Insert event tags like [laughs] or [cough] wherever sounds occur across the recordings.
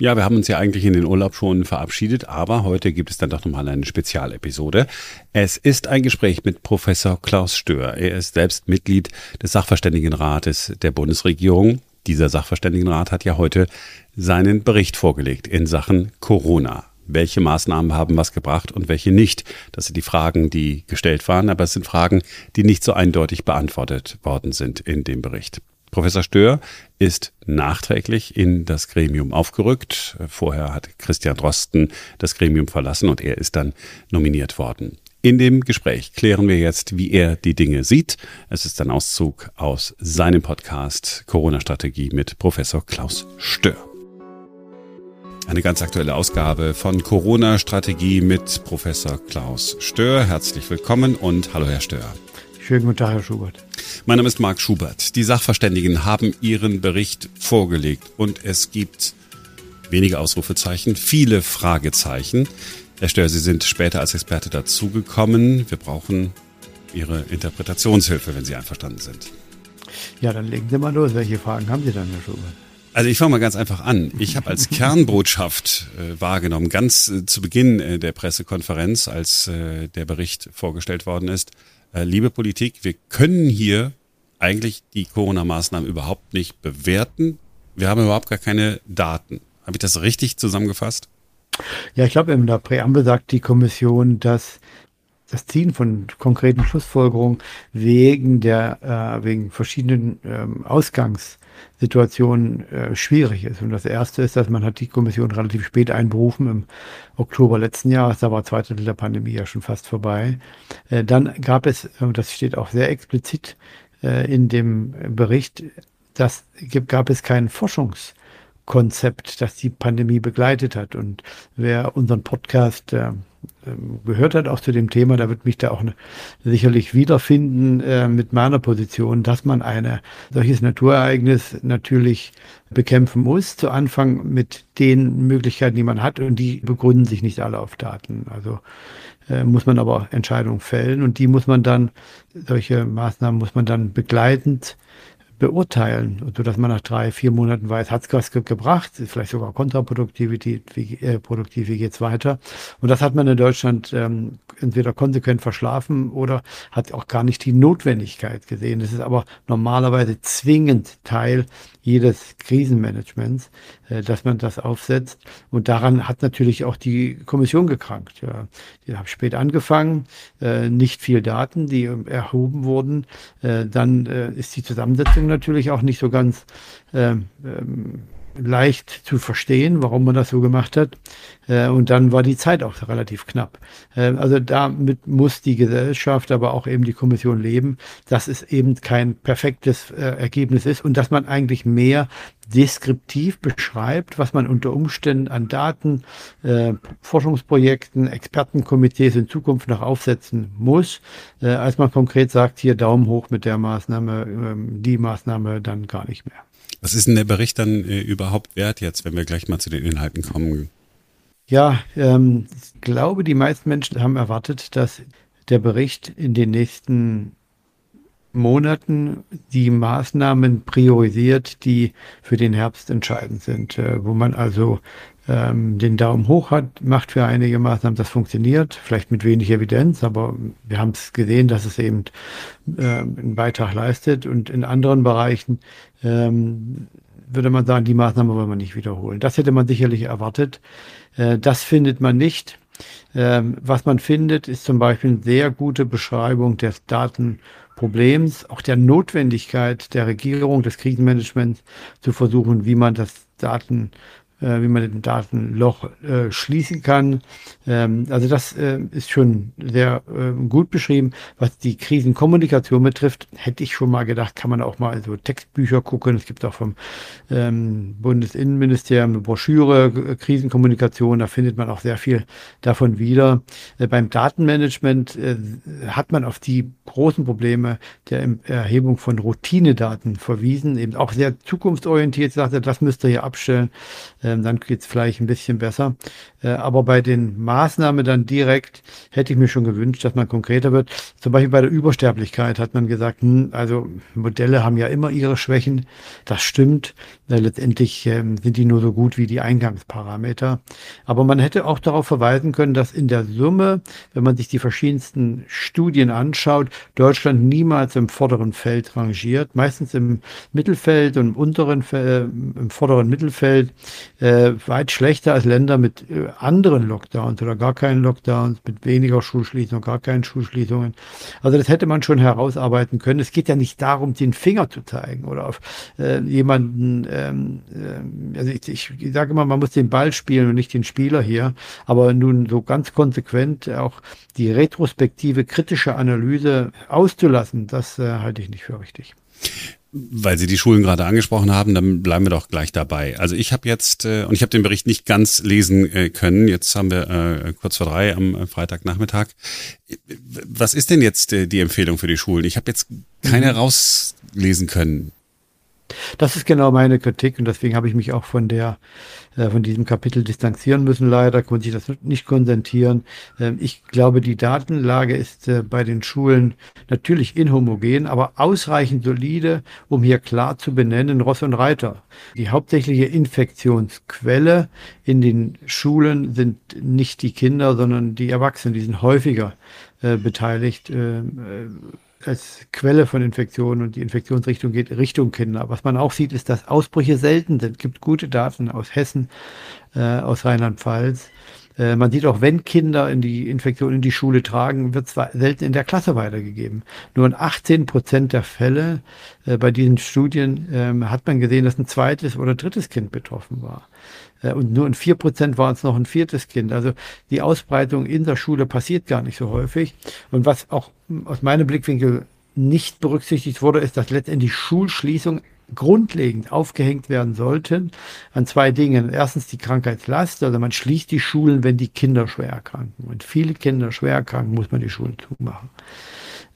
Ja, wir haben uns ja eigentlich in den Urlaub schon verabschiedet, aber heute gibt es dann doch nochmal eine Spezialepisode. Es ist ein Gespräch mit Professor Klaus Stör. Er ist selbst Mitglied des Sachverständigenrates der Bundesregierung. Dieser Sachverständigenrat hat ja heute seinen Bericht vorgelegt in Sachen Corona. Welche Maßnahmen haben was gebracht und welche nicht? Das sind die Fragen, die gestellt waren, aber es sind Fragen, die nicht so eindeutig beantwortet worden sind in dem Bericht. Professor Stör ist nachträglich in das Gremium aufgerückt. Vorher hat Christian Drosten das Gremium verlassen und er ist dann nominiert worden. In dem Gespräch klären wir jetzt, wie er die Dinge sieht. Es ist ein Auszug aus seinem Podcast Corona-Strategie mit Professor Klaus Stör. Eine ganz aktuelle Ausgabe von Corona-Strategie mit Professor Klaus Stör. Herzlich willkommen und hallo Herr Stör. Schönen guten Tag, Herr Schubert. Mein Name ist Marc Schubert. Die Sachverständigen haben ihren Bericht vorgelegt und es gibt wenige Ausrufezeichen, viele Fragezeichen. Herr Stör, Sie sind später als Experte dazugekommen. Wir brauchen Ihre Interpretationshilfe, wenn Sie einverstanden sind. Ja, dann legen Sie mal los. Welche Fragen haben Sie dann, Herr Schubert? Also ich fange mal ganz einfach an. Ich habe als [laughs] Kernbotschaft äh, wahrgenommen, ganz äh, zu Beginn äh, der Pressekonferenz, als äh, der Bericht vorgestellt worden ist, liebe Politik, wir können hier eigentlich die Corona-Maßnahmen überhaupt nicht bewerten. Wir haben überhaupt gar keine Daten. Habe ich das richtig zusammengefasst? Ja, ich glaube, in der Präambel sagt die Kommission, dass das Ziehen von konkreten Schlussfolgerungen wegen der äh, wegen verschiedenen ähm, Ausgangs Situation äh, schwierig ist. Und das Erste ist, dass man hat die Kommission relativ spät einberufen, im Oktober letzten Jahres, da war zwei Drittel der Pandemie ja schon fast vorbei. Äh, dann gab es, und das steht auch sehr explizit äh, in dem Bericht, dass gab es kein Forschungskonzept, das die Pandemie begleitet hat. Und wer unseren Podcast äh, ähm, gehört hat, auch zu dem Thema, da wird mich da auch ne, sicherlich wiederfinden äh, mit meiner Position, dass man ein solches Naturereignis natürlich bekämpfen muss. Zu Anfang mit den Möglichkeiten, die man hat und die begründen sich nicht alle auf Daten. Also äh, muss man aber Entscheidungen fällen und die muss man dann, solche Maßnahmen muss man dann begleitend beurteilen, so dass man nach drei, vier Monaten weiß, hat es was gebracht, vielleicht sogar Kontraproduktivität, wie, äh, produktiv, wie geht's weiter? Und das hat man in Deutschland ähm, entweder konsequent verschlafen oder hat auch gar nicht die Notwendigkeit gesehen. Das ist aber normalerweise zwingend Teil jedes Krisenmanagements, äh, dass man das aufsetzt. Und daran hat natürlich auch die Kommission gekrankt. Ja. Die haben spät angefangen, äh, nicht viel Daten, die erhoben wurden. Äh, dann ist die Zusammensetzung natürlich auch nicht so ganz ähm, ähm, leicht zu verstehen, warum man das so gemacht hat. Äh, und dann war die Zeit auch relativ knapp. Äh, also damit muss die Gesellschaft, aber auch eben die Kommission leben, dass es eben kein perfektes äh, Ergebnis ist und dass man eigentlich mehr deskriptiv beschreibt, was man unter Umständen an Daten, äh, Forschungsprojekten, Expertenkomitees in Zukunft noch aufsetzen muss, äh, als man konkret sagt, hier Daumen hoch mit der Maßnahme, äh, die Maßnahme dann gar nicht mehr. Was ist denn der Bericht dann äh, überhaupt wert jetzt, wenn wir gleich mal zu den Inhalten kommen? Ja, ähm, ich glaube, die meisten Menschen haben erwartet, dass der Bericht in den nächsten Monaten die Maßnahmen priorisiert, die für den Herbst entscheidend sind, äh, wo man also ähm, den Daumen hoch hat, macht für einige Maßnahmen, das funktioniert, vielleicht mit wenig Evidenz, aber wir haben es gesehen, dass es eben äh, einen Beitrag leistet und in anderen Bereichen ähm, würde man sagen, die Maßnahme wollen wir nicht wiederholen. Das hätte man sicherlich erwartet. Äh, das findet man nicht. Ähm, was man findet, ist zum Beispiel eine sehr gute Beschreibung des Datenproblems, auch der Notwendigkeit der Regierung, des Krisenmanagements zu versuchen, wie man das Daten wie man den Datenloch äh, schließen kann. Ähm, also das äh, ist schon sehr äh, gut beschrieben. Was die Krisenkommunikation betrifft, hätte ich schon mal gedacht, kann man auch mal so Textbücher gucken. Es gibt auch vom ähm, Bundesinnenministerium eine Broschüre, äh, Krisenkommunikation, da findet man auch sehr viel davon wieder. Äh, beim Datenmanagement äh, hat man auf die großen Probleme der Erhebung von Routinedaten verwiesen, eben auch sehr zukunftsorientiert, sagte, das müsst ihr hier abstellen. Äh, ähm, dann es vielleicht ein bisschen besser. Äh, aber bei den Maßnahmen dann direkt hätte ich mir schon gewünscht, dass man konkreter wird. Zum Beispiel bei der Übersterblichkeit hat man gesagt, hm, also Modelle haben ja immer ihre Schwächen. Das stimmt. Äh, letztendlich ähm, sind die nur so gut wie die Eingangsparameter. Aber man hätte auch darauf verweisen können, dass in der Summe, wenn man sich die verschiedensten Studien anschaut, Deutschland niemals im vorderen Feld rangiert. Meistens im Mittelfeld und im unteren, äh, im vorderen Mittelfeld weit schlechter als Länder mit anderen Lockdowns oder gar keinen Lockdowns, mit weniger Schulschließungen, gar keinen Schulschließungen. Also das hätte man schon herausarbeiten können. Es geht ja nicht darum, den Finger zu zeigen oder auf äh, jemanden, ähm, äh, also ich, ich, sage immer, man muss den Ball spielen und nicht den Spieler hier, aber nun so ganz konsequent auch die retrospektive kritische Analyse auszulassen, das äh, halte ich nicht für richtig. Weil Sie die Schulen gerade angesprochen haben, dann bleiben wir doch gleich dabei. Also ich habe jetzt, äh, und ich habe den Bericht nicht ganz lesen äh, können, jetzt haben wir äh, kurz vor drei am äh, Freitagnachmittag. Was ist denn jetzt äh, die Empfehlung für die Schulen? Ich habe jetzt keine mhm. rauslesen können. Das ist genau meine Kritik und deswegen habe ich mich auch von der äh, von diesem Kapitel distanzieren müssen. Leider konnte ich das nicht konsentieren. Ähm, ich glaube, die Datenlage ist äh, bei den Schulen natürlich inhomogen, aber ausreichend solide, um hier klar zu benennen, Ross und Reiter. Die hauptsächliche Infektionsquelle in den Schulen sind nicht die Kinder, sondern die Erwachsenen. Die sind häufiger äh, beteiligt als Quelle von Infektionen und die Infektionsrichtung geht Richtung Kinder. Was man auch sieht, ist, dass Ausbrüche selten sind. Es gibt gute Daten aus Hessen, äh, aus Rheinland-Pfalz. Äh, man sieht auch, wenn Kinder in die Infektion in die Schule tragen, wird zwar selten in der Klasse weitergegeben. Nur in 18 Prozent der Fälle äh, bei diesen Studien ähm, hat man gesehen, dass ein zweites oder drittes Kind betroffen war. Äh, und nur in vier Prozent war es noch ein viertes Kind. Also die Ausbreitung in der Schule passiert gar nicht so häufig. Und was auch aus meinem Blickwinkel nicht berücksichtigt wurde, ist, dass letztendlich Schulschließungen grundlegend aufgehängt werden sollten an zwei Dingen. Erstens die Krankheitslast, also man schließt die Schulen, wenn die Kinder schwer erkranken. Und viele Kinder schwer erkranken, muss man die Schulen zumachen.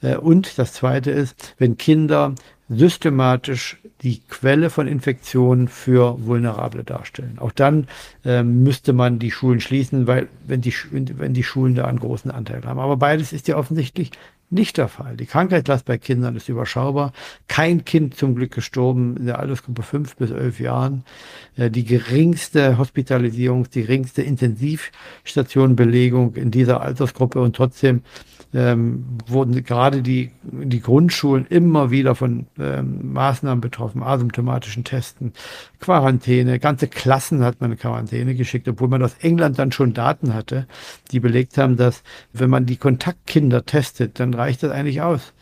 Äh, und das zweite ist, wenn Kinder systematisch die Quelle von Infektionen für Vulnerable darstellen. Auch dann äh, müsste man die Schulen schließen, weil wenn die, wenn die Schulen da einen großen Anteil haben. Aber beides ist ja offensichtlich nicht der Fall. Die Krankheitslast bei Kindern ist überschaubar. Kein Kind zum Glück gestorben in der Altersgruppe fünf bis elf Jahren. Äh, die geringste Hospitalisierung, die geringste Intensivstationenbelegung in dieser Altersgruppe und trotzdem ähm, wurden gerade die, die Grundschulen immer wieder von ähm, Maßnahmen betroffen, asymptomatischen Testen, Quarantäne, ganze Klassen hat man in Quarantäne geschickt, obwohl man aus England dann schon Daten hatte, die belegt haben, dass wenn man die Kontaktkinder testet, dann reicht das eigentlich aus.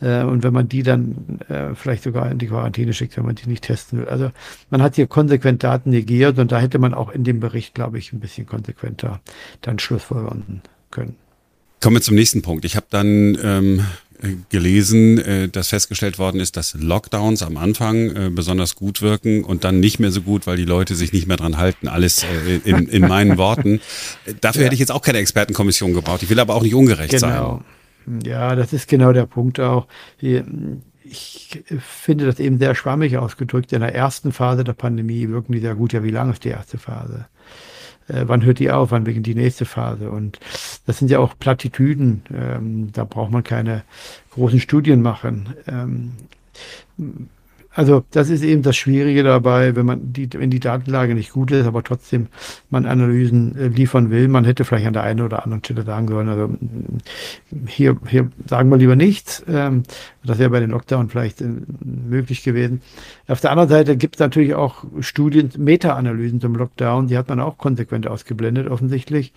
Äh, und wenn man die dann äh, vielleicht sogar in die Quarantäne schickt, wenn man die nicht testen will. Also man hat hier konsequent Daten negiert und da hätte man auch in dem Bericht, glaube ich, ein bisschen konsequenter dann Schlussfolgern können. Kommen wir zum nächsten Punkt. Ich habe dann ähm, gelesen, äh, dass festgestellt worden ist, dass Lockdowns am Anfang äh, besonders gut wirken und dann nicht mehr so gut, weil die Leute sich nicht mehr dran halten. Alles äh, in, in meinen Worten. [laughs] Dafür ja. hätte ich jetzt auch keine Expertenkommission gebraucht. Ich will aber auch nicht ungerecht genau. sein. Ja, das ist genau der Punkt auch. Ich finde das eben sehr schwammig ausgedrückt. In der ersten Phase der Pandemie wirken die sehr gut. Ja, wie lange ist die erste Phase? äh, wann hört die auf, wann beginnt die nächste Phase. Und das sind ja auch Plattitüden, ähm, da braucht man keine großen Studien machen. Also das ist eben das Schwierige dabei, wenn man die, wenn die Datenlage nicht gut ist, aber trotzdem man Analysen äh, liefern will. Man hätte vielleicht an der einen oder anderen Stelle sagen sollen, also mm, hier, hier sagen wir lieber nichts. Ähm, das wäre bei den Lockdown vielleicht äh, möglich gewesen. Auf der anderen Seite gibt es natürlich auch Studien, Meta-Analysen zum Lockdown, die hat man auch konsequent ausgeblendet, offensichtlich.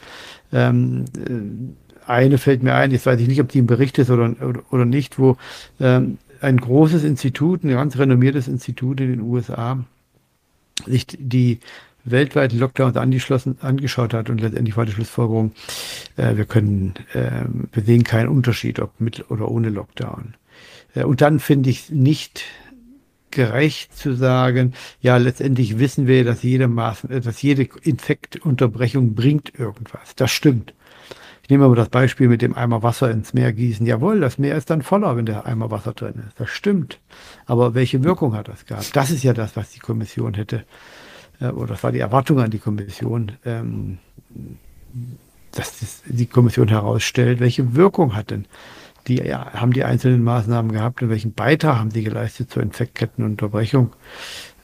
Ähm, äh, eine fällt mir ein, jetzt weiß ich nicht, ob die im Bericht ist oder, oder, oder nicht, wo ähm, ein großes Institut, ein ganz renommiertes Institut in den USA, sich die weltweiten Lockdowns angeschaut hat und letztendlich war die Schlussfolgerung, äh, wir können, äh, wir sehen keinen Unterschied, ob mit oder ohne Lockdown. Äh, und dann finde ich nicht gerecht zu sagen, ja, letztendlich wissen wir, dass jede Maßnahme, dass jede Infektunterbrechung bringt irgendwas. Das stimmt. Ich nehme aber das Beispiel mit dem Eimer Wasser ins Meer gießen. Jawohl, das Meer ist dann voller, wenn der Eimer Wasser drin ist. Das stimmt. Aber welche Wirkung hat das gehabt? Das ist ja das, was die Kommission hätte, äh, oder das war die Erwartung an die Kommission, ähm, dass das die Kommission herausstellt, welche Wirkung hat denn die ja, haben die einzelnen Maßnahmen gehabt und welchen Beitrag haben sie geleistet zur Infektkettenunterbrechung.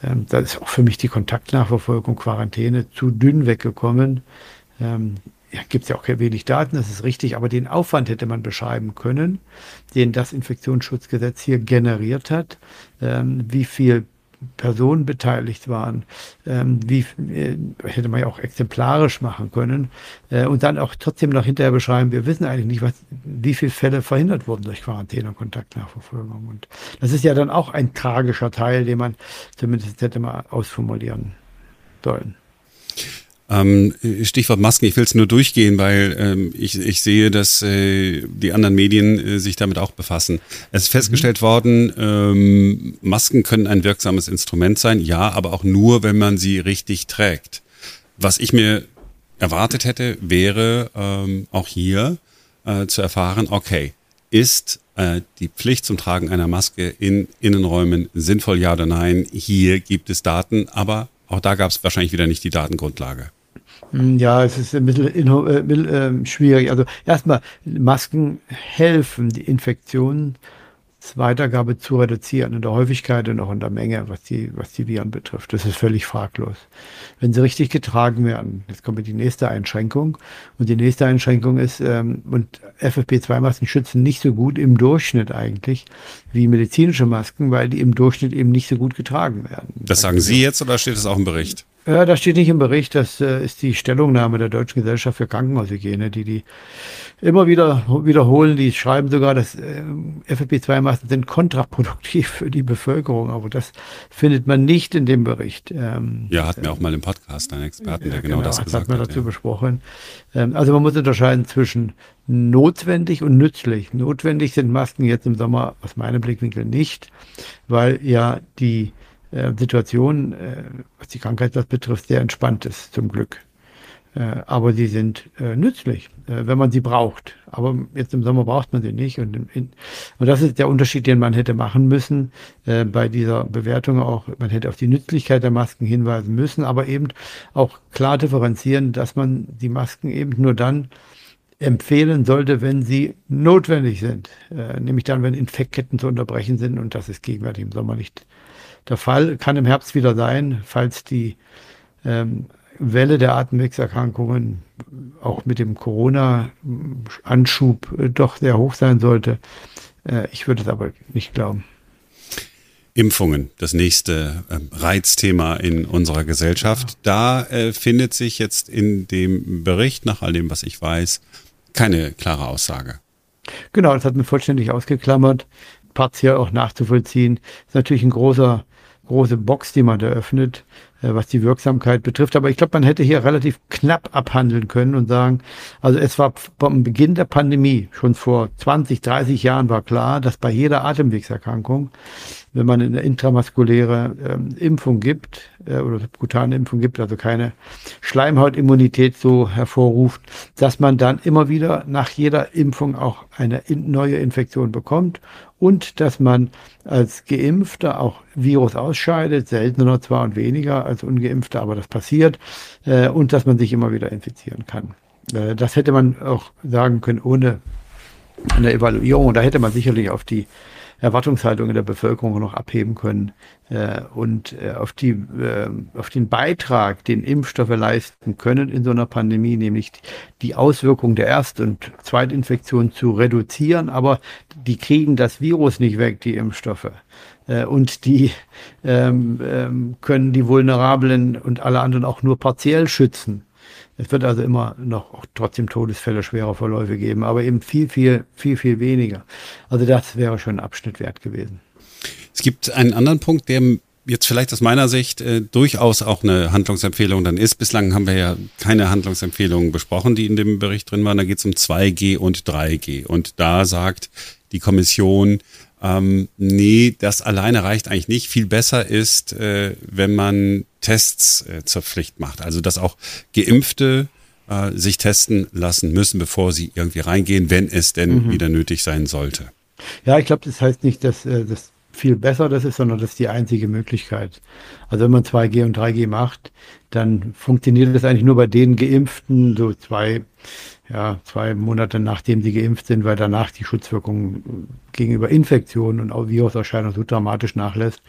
Ähm, da ist auch für mich die Kontaktnachverfolgung, Quarantäne zu dünn weggekommen. Ähm, ja, gibt es ja auch wenig Daten, das ist richtig, aber den Aufwand hätte man beschreiben können, den das Infektionsschutzgesetz hier generiert hat, ähm, wie viel Personen beteiligt waren, ähm, wie äh, hätte man ja auch exemplarisch machen können äh, und dann auch trotzdem noch hinterher beschreiben, wir wissen eigentlich nicht, was, wie viele Fälle verhindert wurden durch Quarantäne und Kontaktnachverfolgung. Und das ist ja dann auch ein tragischer Teil, den man zumindest hätte mal ausformulieren sollen. Ähm, Stichwort Masken, ich will es nur durchgehen, weil ähm, ich, ich sehe, dass äh, die anderen Medien äh, sich damit auch befassen. Es ist festgestellt mhm. worden, ähm, Masken können ein wirksames Instrument sein, ja, aber auch nur, wenn man sie richtig trägt. Was ich mir erwartet hätte, wäre ähm, auch hier äh, zu erfahren, okay, ist äh, die Pflicht zum Tragen einer Maske in Innenräumen sinnvoll, ja oder nein? Hier gibt es Daten, aber auch da gab es wahrscheinlich wieder nicht die Datengrundlage. Hm, ja, es ist ein bisschen, äh, bisschen äh, schwierig. Also erstmal, Masken helfen, die Infektionen Weitergabe zu reduzieren in der Häufigkeit und auch in der Menge, was die, was die Viren betrifft. Das ist völlig fraglos. Wenn sie richtig getragen werden, jetzt kommt die nächste Einschränkung. Und die nächste Einschränkung ist, ähm, und FFP2-Masken schützen nicht so gut im Durchschnitt eigentlich wie medizinische Masken, weil die im Durchschnitt eben nicht so gut getragen werden. Das sagen Sie jetzt oder steht das auch im Bericht? Ja, das steht nicht im Bericht. Das äh, ist die Stellungnahme der Deutschen Gesellschaft für Krankenhaushygiene, die die immer wieder wiederholen. Die schreiben sogar, dass äh, FFP2-Masken sind kontraproduktiv für die Bevölkerung. Aber das findet man nicht in dem Bericht. Ähm, ja, hatten wir auch mal im Podcast einen Experten, der genau, genau das gesagt hat. hat man dazu ja. besprochen. Ähm, also man muss unterscheiden zwischen notwendig und nützlich. Notwendig sind Masken jetzt im Sommer aus meinem Blickwinkel nicht, weil ja die äh, Situation, äh, was die Krankheit das betrifft, sehr entspannt ist, zum Glück. Äh, aber sie sind äh, nützlich, äh, wenn man sie braucht. Aber jetzt im Sommer braucht man sie nicht. Und, in, und das ist der Unterschied, den man hätte machen müssen äh, bei dieser Bewertung auch. Man hätte auf die Nützlichkeit der Masken hinweisen müssen, aber eben auch klar differenzieren, dass man die Masken eben nur dann empfehlen sollte, wenn sie notwendig sind. Äh, nämlich dann, wenn Infektketten zu unterbrechen sind. Und das ist gegenwärtig im Sommer nicht der Fall kann im Herbst wieder sein, falls die ähm, Welle der Atemwegserkrankungen auch mit dem Corona-Anschub äh, doch sehr hoch sein sollte. Äh, ich würde es aber nicht glauben. Impfungen, das nächste äh, Reizthema in unserer Gesellschaft. Da äh, findet sich jetzt in dem Bericht, nach all dem, was ich weiß, keine klare Aussage. Genau, das hat man vollständig ausgeklammert, partiell auch nachzuvollziehen. Ist natürlich ein großer große Box, die man da öffnet, äh, was die Wirksamkeit betrifft. Aber ich glaube, man hätte hier relativ knapp abhandeln können und sagen, also es war vom Beginn der Pandemie, schon vor 20, 30 Jahren war klar, dass bei jeder Atemwegserkrankung wenn man eine intramaskuläre ähm, Impfung gibt äh, oder subkutane Impfung gibt, also keine Schleimhautimmunität so hervorruft, dass man dann immer wieder nach jeder Impfung auch eine in, neue Infektion bekommt und dass man als Geimpfter auch Virus ausscheidet, seltener zwar und weniger als Ungeimpfter, aber das passiert äh, und dass man sich immer wieder infizieren kann. Äh, das hätte man auch sagen können ohne eine Evaluierung. Und da hätte man sicherlich auf die Erwartungshaltung in der Bevölkerung noch abheben können äh, und äh, auf, die, äh, auf den Beitrag, den Impfstoffe leisten können in so einer Pandemie, nämlich die Auswirkungen der Erst- und Zweitinfektion zu reduzieren. Aber die kriegen das Virus nicht weg, die Impfstoffe. Äh, und die ähm, ähm, können die Vulnerablen und alle anderen auch nur partiell schützen. Es wird also immer noch trotzdem Todesfälle, schwerer Verläufe geben, aber eben viel, viel, viel, viel weniger. Also das wäre schon ein Abschnitt wert gewesen. Es gibt einen anderen Punkt, der jetzt vielleicht aus meiner Sicht äh, durchaus auch eine Handlungsempfehlung dann ist. Bislang haben wir ja keine Handlungsempfehlungen besprochen, die in dem Bericht drin waren. Da geht es um 2G und 3G. Und da sagt die Kommission, ähm, nee, das alleine reicht eigentlich nicht. Viel besser ist, äh, wenn man Tests äh, zur Pflicht macht. Also dass auch Geimpfte äh, sich testen lassen müssen, bevor sie irgendwie reingehen, wenn es denn mhm. wieder nötig sein sollte. Ja, ich glaube, das heißt nicht, dass, äh, dass viel besser das ist, sondern das ist die einzige Möglichkeit. Also wenn man 2G und 3G macht, dann funktioniert das eigentlich nur bei den Geimpften, so zwei, ja, zwei Monate nachdem sie geimpft sind, weil danach die Schutzwirkung gegenüber Infektionen und auch Viruserscheinungen so dramatisch nachlässt.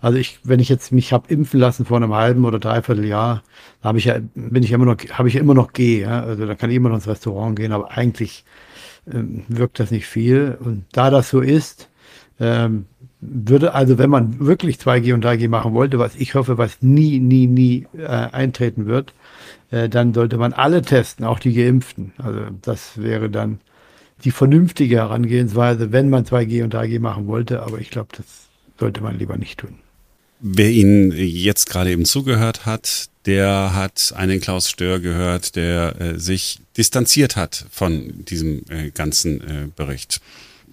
Also ich, wenn ich jetzt mich habe impfen lassen vor einem halben oder dreiviertel Jahr, habe ich ja, bin ich immer noch, habe ich immer noch G, ja? also da kann ich immer noch ins Restaurant gehen, aber eigentlich ähm, wirkt das nicht viel. Und da das so ist, ähm, würde also, wenn man wirklich 2G und 3G machen wollte, was ich hoffe, was nie, nie, nie äh, eintreten wird, äh, dann sollte man alle testen, auch die Geimpften. Also das wäre dann die vernünftige Herangehensweise, wenn man 2G und 3G machen wollte. Aber ich glaube, das sollte man lieber nicht tun. Wer Ihnen jetzt gerade eben zugehört hat, der hat einen Klaus Stör gehört, der äh, sich distanziert hat von diesem äh, ganzen äh, Bericht.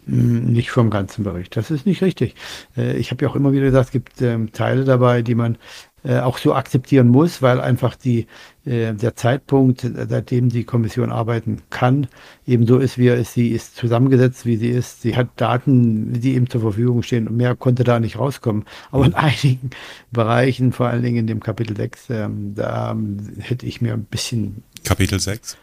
Hm, nicht vom ganzen Bericht. Das ist nicht richtig. Äh, ich habe ja auch immer wieder gesagt, es gibt ähm, Teile dabei, die man äh, auch so akzeptieren muss, weil einfach die, äh, der Zeitpunkt, seitdem die Kommission arbeiten kann, eben so ist, wie er ist. Sie ist zusammengesetzt, wie sie ist. Sie hat Daten, die ihm zur Verfügung stehen und mehr konnte da nicht rauskommen. Aber in einigen [laughs] Bereichen, vor allen Dingen in dem Kapitel 6, ähm, da ähm, hätte ich mir ein bisschen. Kapitel 6?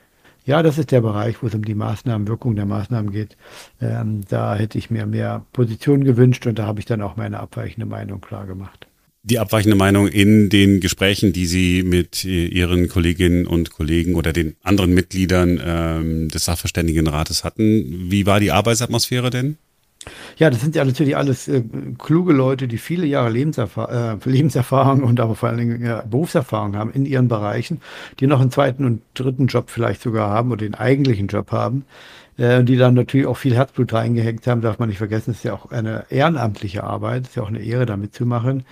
Ja, das ist der Bereich, wo es um die Maßnahmen, Wirkung der Maßnahmen geht. Ähm, da hätte ich mir mehr Position gewünscht und da habe ich dann auch meine abweichende Meinung klar gemacht die abweichende Meinung in den Gesprächen, die Sie mit Ihren Kolleginnen und Kollegen oder den anderen Mitgliedern ähm, des Sachverständigenrates hatten. Wie war die Arbeitsatmosphäre denn? Ja, das sind ja natürlich alles äh, kluge Leute, die viele Jahre Lebenserfahr äh, Lebenserfahrung und aber vor allen Dingen ja, Berufserfahrung haben in ihren Bereichen, die noch einen zweiten und dritten Job vielleicht sogar haben oder den eigentlichen Job haben äh, die dann natürlich auch viel Herzblut reingehängt haben, darf man nicht vergessen, es ist ja auch eine ehrenamtliche Arbeit, es ist ja auch eine Ehre, da mitzumachen.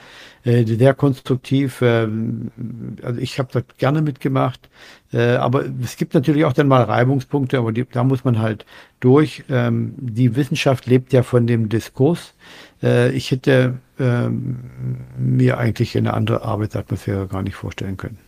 Äh, sehr konstruktiv, äh, also ich habe dort gerne mitgemacht, äh, aber es gibt natürlich auch dann mal Reibungspunkte, aber die, da muss man halt durch. Ähm, die Wissenschaft lebt ja von dem Diskurs. Äh, ich hätte ähm, mir eigentlich eine andere Arbeitsatmosphäre gar nicht vorstellen können.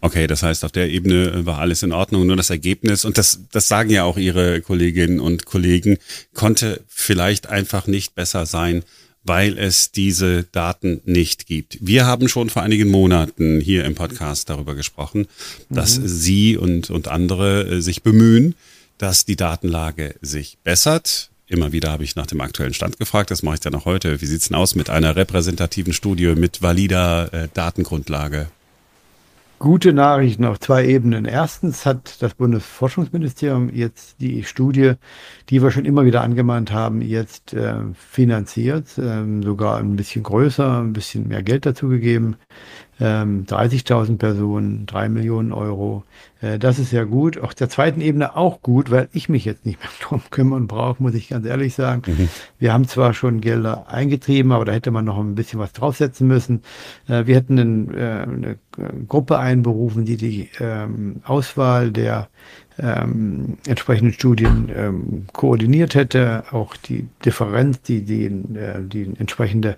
Okay, das heißt, auf der Ebene war alles in Ordnung, nur das Ergebnis, und das, das sagen ja auch Ihre Kolleginnen und Kollegen, konnte vielleicht einfach nicht besser sein, weil es diese Daten nicht gibt. Wir haben schon vor einigen Monaten hier im Podcast darüber gesprochen, dass mhm. Sie und, und andere äh, sich bemühen, dass die Datenlage sich bessert. Immer wieder habe ich nach dem aktuellen Stand gefragt, das mache ich dann auch heute. Wie sieht es denn aus mit einer repräsentativen Studie mit valider äh, Datengrundlage? Gute Nachrichten auf zwei Ebenen. Erstens hat das Bundesforschungsministerium jetzt die Studie, die wir schon immer wieder angemahnt haben, jetzt äh, finanziert, ähm, sogar ein bisschen größer, ein bisschen mehr Geld dazu gegeben ähm, 30.000 Personen, 3 Millionen Euro. Äh, das ist ja gut. Auf der zweiten Ebene auch gut, weil ich mich jetzt nicht mehr [laughs] drum kümmern brauche, muss ich ganz ehrlich sagen. Mhm. Wir haben zwar schon Gelder eingetrieben, aber da hätte man noch ein bisschen was draufsetzen müssen. Äh, wir hätten einen, äh, eine Gruppe einberufen, die die ähm, Auswahl der ähm, entsprechenden Studien ähm, koordiniert hätte, auch die Differenz, die, die, äh, die entsprechende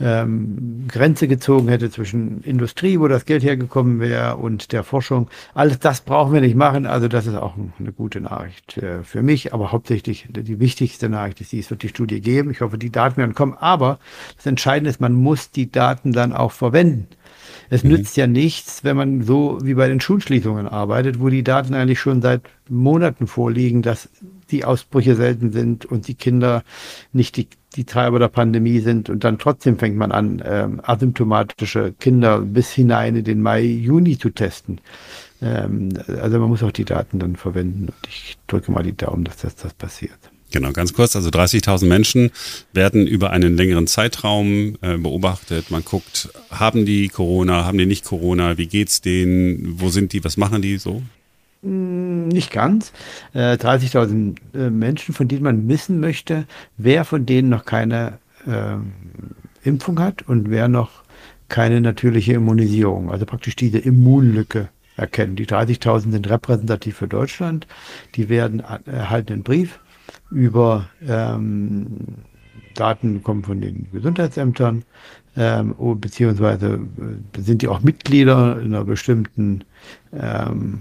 ähm, Grenze gezogen hätte zwischen Industrie, wo das Geld hergekommen wäre, und der Forschung. Alles das brauchen wir nicht machen. Also das ist auch eine gute Nachricht äh, für mich. Aber hauptsächlich die wichtigste Nachricht ist, es wird die Studie geben. Ich hoffe, die Daten werden kommen. Aber das Entscheidende ist, man muss die Daten dann auch verwenden. Es mhm. nützt ja nichts, wenn man so wie bei den Schulschließungen arbeitet, wo die Daten eigentlich schon seit Monaten vorliegen, dass die Ausbrüche selten sind und die Kinder nicht die, die Treiber der Pandemie sind. Und dann trotzdem fängt man an, ähm, asymptomatische Kinder bis hinein in den Mai, Juni zu testen. Ähm, also man muss auch die Daten dann verwenden. Und ich drücke mal die Daumen, dass das, das passiert. Genau, ganz kurz. Also 30.000 Menschen werden über einen längeren Zeitraum äh, beobachtet. Man guckt, haben die Corona, haben die nicht Corona, wie geht's denen, wo sind die, was machen die so? Hm, nicht ganz. Äh, 30.000 äh, Menschen, von denen man wissen möchte, wer von denen noch keine äh, Impfung hat und wer noch keine natürliche Immunisierung, also praktisch diese Immunlücke erkennen. Die 30.000 sind repräsentativ für Deutschland. Die werden erhalten einen Brief über ähm, Daten kommen von den Gesundheitsämtern, ähm, beziehungsweise äh, sind die auch Mitglieder in einer bestimmten ähm,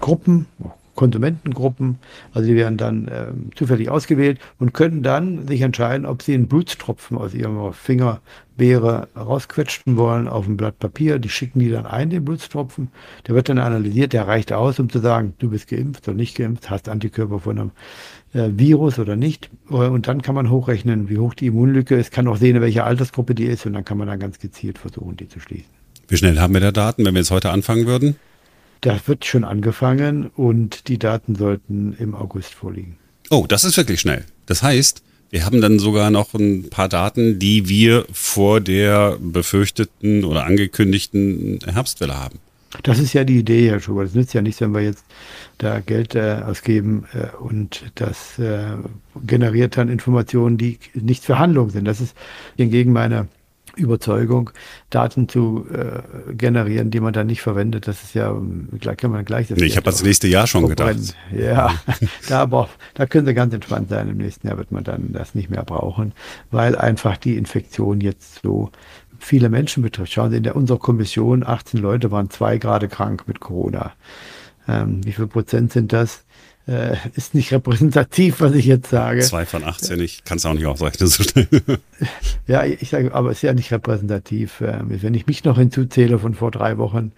Gruppen, Konsumentengruppen, also die werden dann äh, zufällig ausgewählt und können dann sich entscheiden, ob sie einen Blutstropfen aus ihrem Fingerbeere rausquetschen wollen auf ein Blatt Papier. Die schicken die dann ein, den Blutstropfen. Der wird dann analysiert, der reicht aus, um zu sagen, du bist geimpft oder nicht geimpft, hast Antikörper von einem äh, Virus oder nicht. Und dann kann man hochrechnen, wie hoch die Immunlücke ist, kann auch sehen, welche Altersgruppe die ist und dann kann man dann ganz gezielt versuchen, die zu schließen. Wie schnell haben wir da Daten, wenn wir jetzt heute anfangen würden? Da wird schon angefangen und die Daten sollten im August vorliegen. Oh, das ist wirklich schnell. Das heißt, wir haben dann sogar noch ein paar Daten, die wir vor der befürchteten oder angekündigten Herbstwelle haben. Das ist ja die Idee, Herr Schubert. Es nützt ja nichts, wenn wir jetzt da Geld äh, ausgeben äh, und das äh, generiert dann Informationen, die nicht für Handlung sind. Das ist hingegen meine Überzeugung, Daten zu äh, generieren, die man dann nicht verwendet. Das ist ja, gleich kann man gleich das. Nee, ich habe das nächste Jahr schon gedacht. Ja, [laughs] da aber da können Sie ganz entspannt sein. Im nächsten Jahr wird man dann das nicht mehr brauchen, weil einfach die Infektion jetzt so viele Menschen betrifft. Schauen Sie, in der, unserer Kommission 18 Leute waren zwei gerade krank mit Corona. Ähm, wie viel Prozent sind das? Äh, ist nicht repräsentativ, was ich jetzt sage. Zwei von 18, ich kann es auch nicht ausrechnen so schnell. [laughs] ja, ich sage, aber es ist ja nicht repräsentativ. Ähm, wenn ich mich noch hinzuzähle von vor drei Wochen,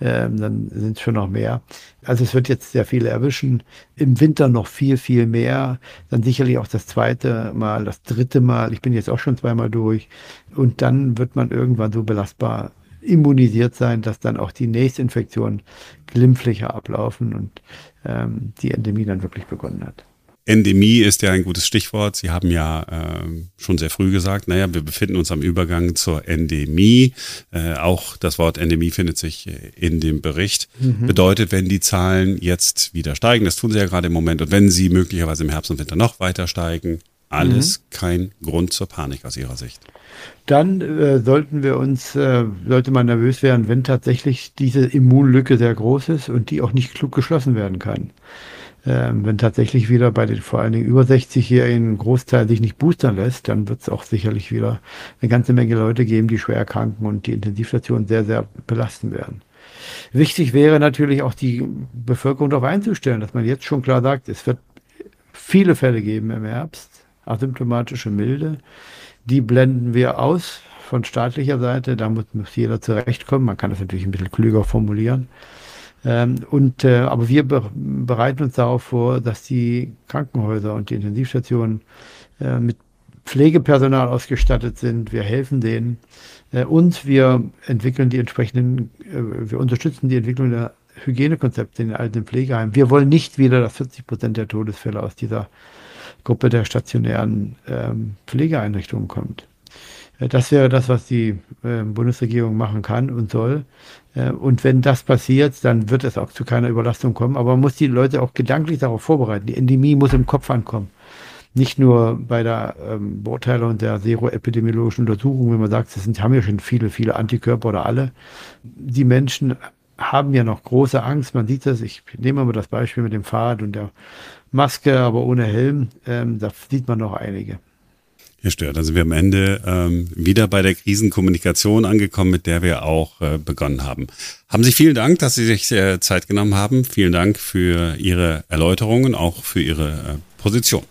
ähm, dann sind es schon noch mehr. Also es wird jetzt sehr viele erwischen. Im Winter noch viel, viel mehr. Dann sicherlich auch das zweite Mal, das dritte Mal. Ich bin jetzt auch schon zweimal durch. Und dann wird man irgendwann so belastbar immunisiert sein, dass dann auch die Nächstinfektionen glimpflicher ablaufen und ähm, die Endemie dann wirklich begonnen hat. Endemie ist ja ein gutes Stichwort. Sie haben ja äh, schon sehr früh gesagt, naja, wir befinden uns am Übergang zur Endemie. Äh, auch das Wort Endemie findet sich äh, in dem Bericht. Mhm. Bedeutet, wenn die Zahlen jetzt wieder steigen, das tun sie ja gerade im Moment, und wenn sie möglicherweise im Herbst und Winter noch weiter steigen, alles mhm. kein Grund zur Panik aus Ihrer Sicht. Dann äh, sollten wir uns, äh, sollte man nervös werden, wenn tatsächlich diese Immunlücke sehr groß ist und die auch nicht klug geschlossen werden kann. Ähm, wenn tatsächlich wieder bei den vor allen Dingen über 60-Jährigen ein Großteil sich nicht boostern lässt, dann wird es auch sicherlich wieder eine ganze Menge Leute geben, die schwer erkranken und die Intensivstationen sehr, sehr belasten werden. Wichtig wäre natürlich auch die Bevölkerung darauf einzustellen, dass man jetzt schon klar sagt, es wird viele Fälle geben im Herbst asymptomatische Milde. Die blenden wir aus von staatlicher Seite. Da muss, muss jeder zurechtkommen. Man kann das natürlich ein bisschen klüger formulieren. Ähm, und, äh, aber wir be bereiten uns darauf vor, dass die Krankenhäuser und die Intensivstationen äh, mit Pflegepersonal ausgestattet sind. Wir helfen denen. Äh, und wir entwickeln die entsprechenden, äh, wir unterstützen die Entwicklung der Hygienekonzepte in den alten Pflegeheimen. Wir wollen nicht wieder, dass 40 Prozent der Todesfälle aus dieser Gruppe der stationären ähm, Pflegeeinrichtungen kommt. Äh, das wäre das, was die äh, Bundesregierung machen kann und soll. Äh, und wenn das passiert, dann wird es auch zu keiner Überlastung kommen. Aber man muss die Leute auch gedanklich darauf vorbereiten. Die Endemie muss im Kopf ankommen. Nicht nur bei der ähm, Beurteilung der seroepidemiologischen Untersuchung, wenn man sagt, es sind, haben ja schon viele, viele Antikörper oder alle. Die Menschen haben ja noch große Angst. Man sieht das, ich nehme mal das Beispiel mit dem Fahrrad und der Maske, aber ohne Helm. Ähm, da sieht man noch einige. Herr Stör, da sind wir am Ende ähm, wieder bei der Krisenkommunikation angekommen, mit der wir auch äh, begonnen haben. Haben Sie vielen Dank, dass Sie sich äh, Zeit genommen haben. Vielen Dank für Ihre Erläuterungen, auch für Ihre äh, Position.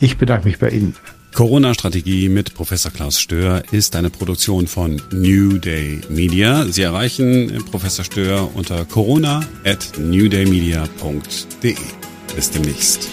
Ich bedanke mich bei Ihnen. Corona-Strategie mit Professor Klaus Stör ist eine Produktion von New Day Media. Sie erreichen äh, Professor Stör unter corona at newdaymedia.de. Bis demnächst.